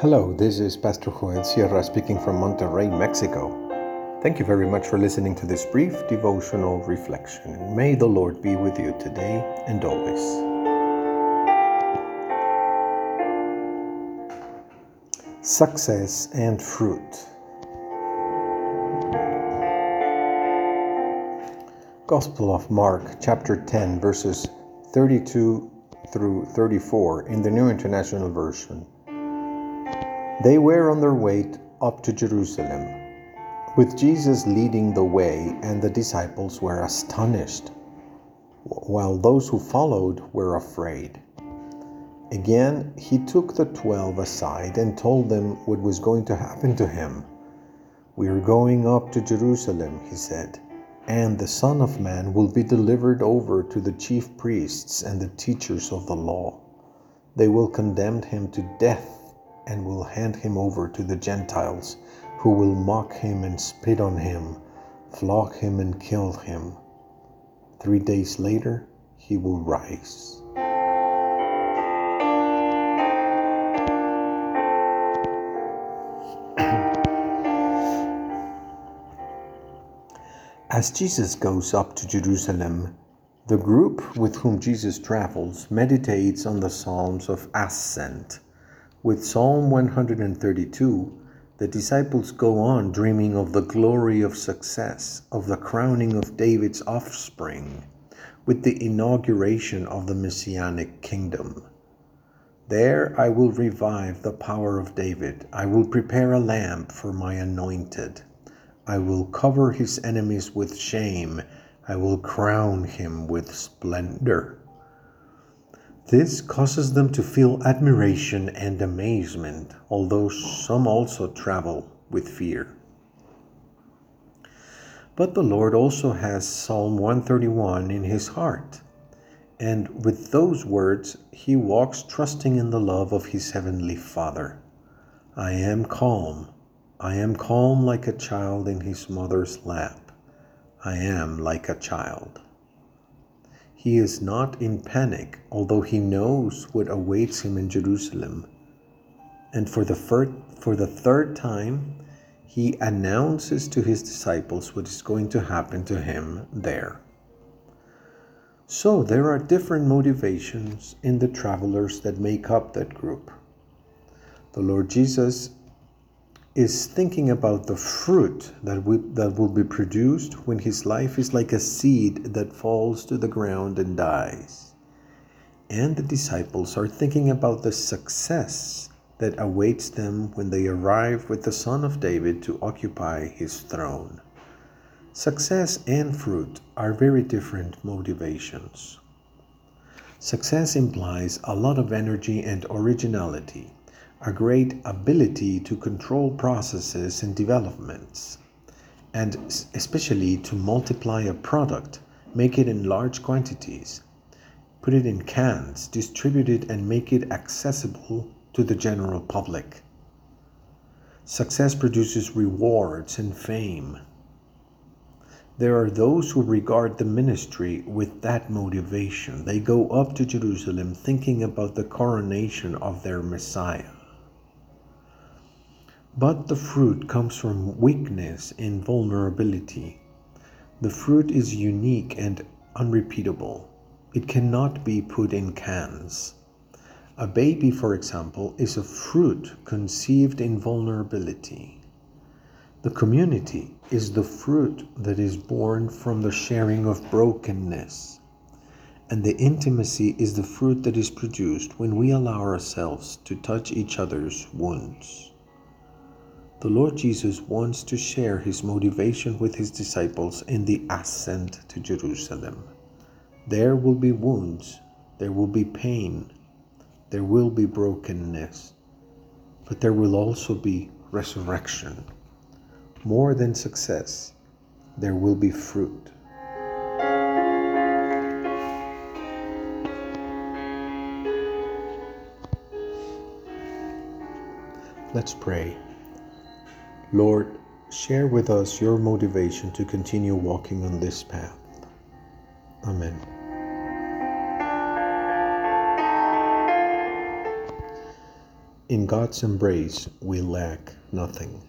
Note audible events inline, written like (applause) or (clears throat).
Hello, this is Pastor Joel Sierra speaking from Monterrey, Mexico. Thank you very much for listening to this brief devotional reflection. May the Lord be with you today and always. Success and fruit. Gospel of Mark, chapter 10, verses 32 through 34 in the New International Version. They were on their way up to Jerusalem, with Jesus leading the way, and the disciples were astonished, while those who followed were afraid. Again, he took the twelve aside and told them what was going to happen to him. We are going up to Jerusalem, he said, and the Son of Man will be delivered over to the chief priests and the teachers of the law. They will condemn him to death and will hand him over to the Gentiles, who will mock him and spit on him, flog him and kill him. Three days later, he will rise. (clears throat) As Jesus goes up to Jerusalem, the group with whom Jesus travels meditates on the Psalms of Ascent with Psalm 132, the disciples go on dreaming of the glory of success, of the crowning of David's offspring, with the inauguration of the Messianic kingdom. There I will revive the power of David. I will prepare a lamp for my anointed. I will cover his enemies with shame. I will crown him with splendor. This causes them to feel admiration and amazement, although some also travel with fear. But the Lord also has Psalm 131 in his heart, and with those words he walks trusting in the love of his heavenly Father. I am calm. I am calm like a child in his mother's lap. I am like a child. He is not in panic, although he knows what awaits him in Jerusalem. And for the, fir- for the third time, he announces to his disciples what is going to happen to him there. So there are different motivations in the travelers that make up that group. The Lord Jesus is thinking about the fruit that, we, that will be produced when his life is like a seed that falls to the ground and dies. And the disciples are thinking about the success that awaits them when they arrive with the Son of David to occupy his throne. Success and fruit are very different motivations. Success implies a lot of energy and originality a great ability to control processes and developments, and especially to multiply a product, make it in large quantities, put it in cans, distribute it, and make it accessible to the general public. Success produces rewards and fame. There are those who regard the ministry with that motivation. They go up to Jerusalem thinking about the coronation of their Messiah. But the fruit comes from weakness and vulnerability. The fruit is unique and unrepeatable. It cannot be put in cans. A baby, for example, is a fruit conceived in vulnerability. The community is the fruit that is born from the sharing of brokenness. And the intimacy is the fruit that is produced when we allow ourselves to touch each other's wounds. The Lord Jesus wants to share his motivation with his disciples in the ascent to Jerusalem. There will be wounds, there will be pain, there will be brokenness, but there will also be resurrection. More than success, there will be fruit. Let's pray. Lord, share with us your motivation to continue walking on this path. Amen. In God's embrace, we lack nothing.